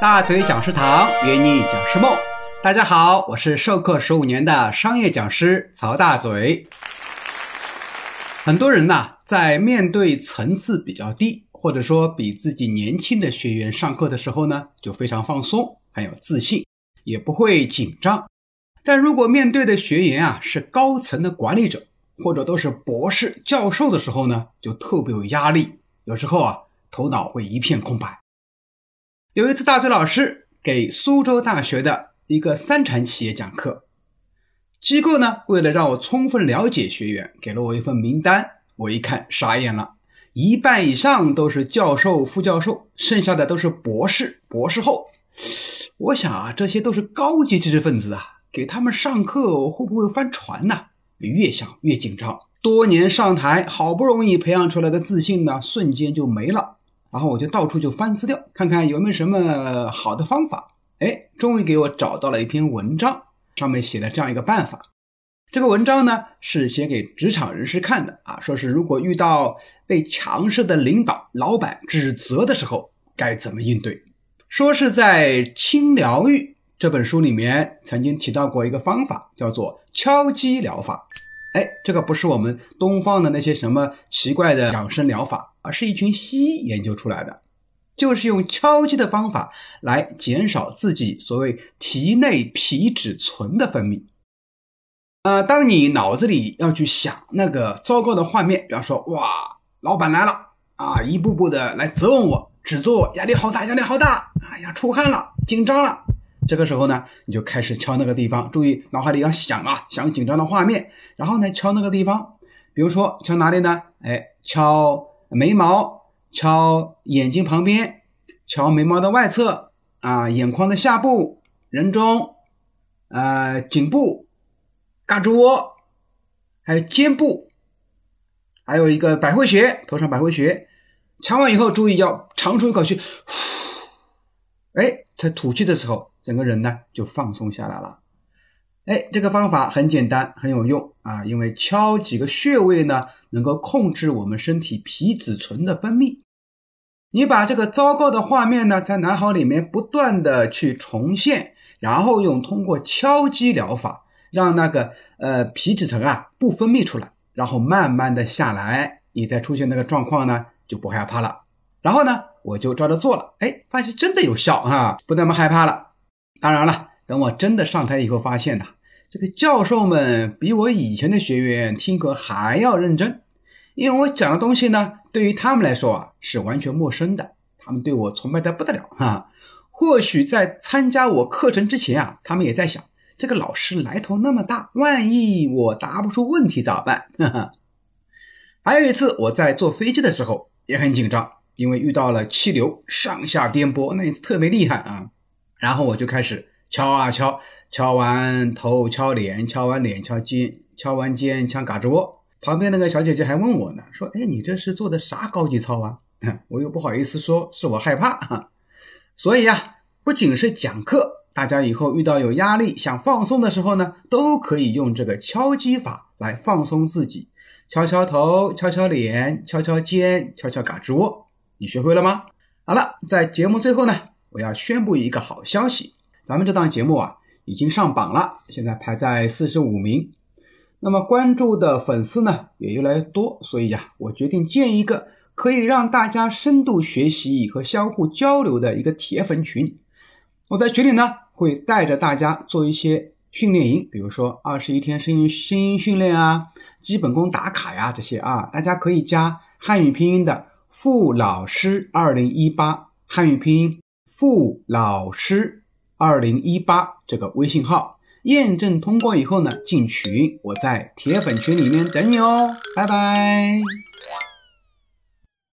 大嘴讲师堂约你讲师梦，大家好，我是授课十五年的商业讲师曹大嘴。很多人呐，在面对层次比较低，或者说比自己年轻的学员上课的时候呢，就非常放松，很有自信，也不会紧张。但如果面对的学员啊是高层的管理者，或者都是博士、教授的时候呢，就特别有压力，有时候啊，头脑会一片空白。有一次，大嘴老师给苏州大学的一个三产企业讲课，机构呢为了让我充分了解学员，给了我一份名单。我一看傻眼了，一半以上都是教授、副教授，剩下的都是博士、博士后。我想啊，这些都是高级知识分子啊，给他们上课会不会翻船呢？越想越紧张，多年上台，好不容易培养出来的自信呢，瞬间就没了。然后我就到处就翻资料，看看有没有什么好的方法。哎，终于给我找到了一篇文章，上面写了这样一个办法。这个文章呢是写给职场人士看的啊，说是如果遇到被强势的领导、老板指责的时候，该怎么应对。说是在《轻疗愈》这本书里面曾经提到过一个方法，叫做敲击疗法。哎，这个不是我们东方的那些什么奇怪的养生疗法。而是一群西医研究出来的，就是用敲击的方法来减少自己所谓体内皮质醇的分泌。呃，当你脑子里要去想那个糟糕的画面，比方说，哇，老板来了啊，一步步的来责问我，指责我，压力好大，压力好大，哎呀，出汗了，紧张了。这个时候呢，你就开始敲那个地方，注意脑海里要想啊，想紧张的画面，然后呢，敲那个地方，比如说敲哪里呢？哎，敲。眉毛敲眼睛旁边，敲眉毛的外侧啊，眼眶的下部、人中、呃颈部、胳肢窝，还有肩部，还有一个百会穴，头上百会穴。敲完以后，注意要长出一口气，呼，哎，在吐气的时候，整个人呢就放松下来了。哎，这个方法很简单，很有用啊！因为敲几个穴位呢，能够控制我们身体皮质醇的分泌。你把这个糟糕的画面呢，在脑海里面不断的去重现，然后用通过敲击疗法，让那个呃皮质醇啊不分泌出来，然后慢慢的下来，你再出现那个状况呢，就不害怕了。然后呢，我就照着做了，哎，发现真的有效啊，不那么害怕了。当然了，等我真的上台以后，发现呢。这个教授们比我以前的学员听课还要认真，因为我讲的东西呢，对于他们来说啊是完全陌生的，他们对我崇拜的不得了哈。或许在参加我课程之前啊，他们也在想，这个老师来头那么大，万一我答不出问题咋办？哈哈还有一次我在坐飞机的时候也很紧张，因为遇到了气流上下颠簸，那一次特别厉害啊。然后我就开始。敲啊敲，敲完头敲脸，敲完脸敲肩，敲完肩敲胳肢窝。旁边那个小姐姐还问我呢，说：“哎，你这是做的啥高级操啊？” 我又不好意思说，是我害怕。所以呀，不仅是讲课，大家以后遇到有压力想放松的时候呢，都可以用这个敲击法来放松自己。敲敲头，敲敲脸，敲敲肩，敲敲胳肢窝。你学会了吗？好了，在节目最后呢，我要宣布一个好消息。咱们这档节目啊，已经上榜了，现在排在四十五名。那么关注的粉丝呢也越来越多，所以呀，我决定建一个可以让大家深度学习和相互交流的一个铁粉群。我在群里呢会带着大家做一些训练营，比如说二十一天声音声音训练啊，基本功打卡呀这些啊，大家可以加汉语拼音的付老师二零一八，汉语拼音付老师。二零一八这个微信号验证通过以后呢，进群，我在铁粉群里面等你哦，拜拜。